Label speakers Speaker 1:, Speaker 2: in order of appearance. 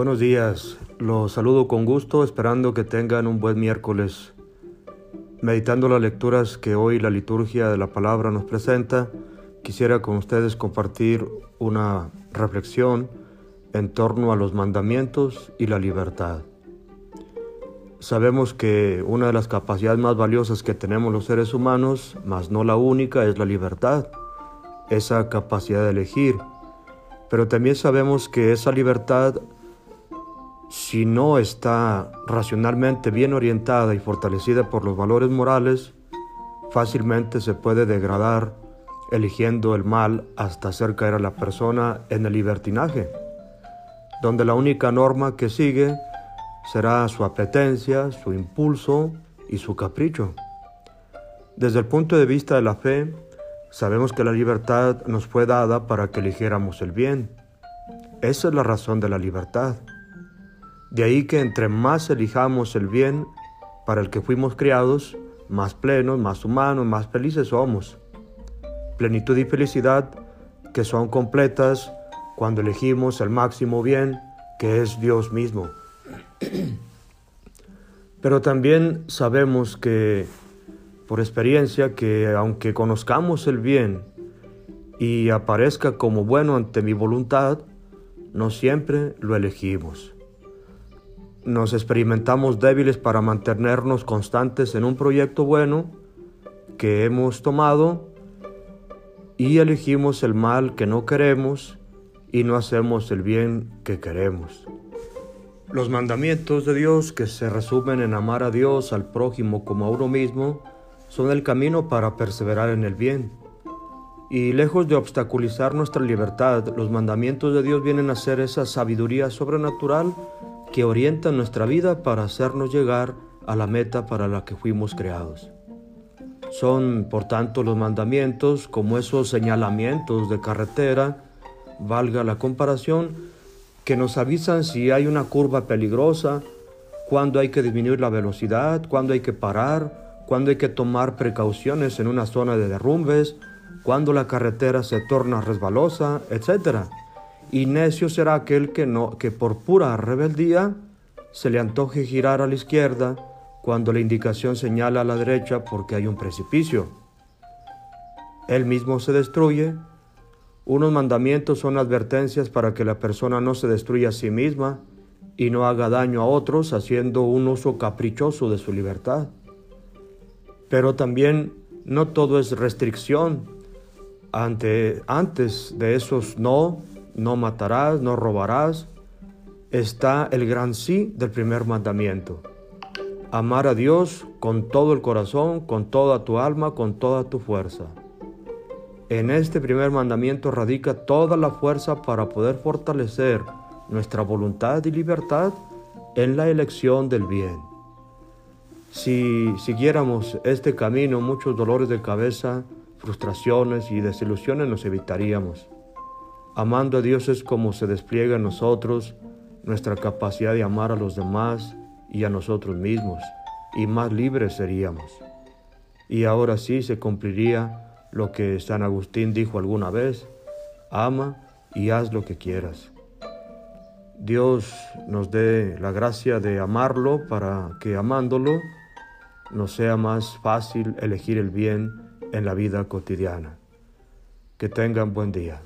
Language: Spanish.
Speaker 1: Buenos días, los saludo con gusto esperando que tengan un buen miércoles. Meditando las lecturas que hoy la liturgia de la palabra nos presenta, quisiera con ustedes compartir una reflexión en torno a los mandamientos y la libertad. Sabemos que una de las capacidades más valiosas que tenemos los seres humanos, más no la única, es la libertad, esa capacidad de elegir. Pero también sabemos que esa libertad si no está racionalmente bien orientada y fortalecida por los valores morales, fácilmente se puede degradar eligiendo el mal hasta hacer caer a la persona en el libertinaje, donde la única norma que sigue será su apetencia, su impulso y su capricho. Desde el punto de vista de la fe, sabemos que la libertad nos fue dada para que eligiéramos el bien. Esa es la razón de la libertad. De ahí que entre más elijamos el bien para el que fuimos criados, más plenos, más humanos, más felices somos. Plenitud y felicidad que son completas cuando elegimos el máximo bien, que es Dios mismo. Pero también sabemos que, por experiencia, que aunque conozcamos el bien y aparezca como bueno ante mi voluntad, no siempre lo elegimos nos experimentamos débiles para mantenernos constantes en un proyecto bueno que hemos tomado y elegimos el mal que no queremos y no hacemos el bien que queremos. Los mandamientos de Dios que se resumen en amar a Dios, al prójimo como a uno mismo, son el camino para perseverar en el bien. Y lejos de obstaculizar nuestra libertad, los mandamientos de Dios vienen a ser esa sabiduría sobrenatural que orientan nuestra vida para hacernos llegar a la meta para la que fuimos creados. Son, por tanto, los mandamientos como esos señalamientos de carretera, valga la comparación, que nos avisan si hay una curva peligrosa, cuándo hay que disminuir la velocidad, cuándo hay que parar, cuándo hay que tomar precauciones en una zona de derrumbes, cuándo la carretera se torna resbalosa, etc y necio será aquel que, no, que por pura rebeldía se le antoje girar a la izquierda cuando la indicación señala a la derecha porque hay un precipicio. Él mismo se destruye. Unos mandamientos son advertencias para que la persona no se destruya a sí misma y no haga daño a otros haciendo un uso caprichoso de su libertad. Pero también no todo es restricción. Ante, antes de esos no, no matarás, no robarás, está el gran sí del primer mandamiento. Amar a Dios con todo el corazón, con toda tu alma, con toda tu fuerza. En este primer mandamiento radica toda la fuerza para poder fortalecer nuestra voluntad y libertad en la elección del bien. Si siguiéramos este camino, muchos dolores de cabeza, frustraciones y desilusiones nos evitaríamos. Amando a Dios es como se despliega en nosotros nuestra capacidad de amar a los demás y a nosotros mismos, y más libres seríamos. Y ahora sí se cumpliría lo que San Agustín dijo alguna vez, ama y haz lo que quieras. Dios nos dé la gracia de amarlo para que amándolo nos sea más fácil elegir el bien en la vida cotidiana. Que tengan buen día.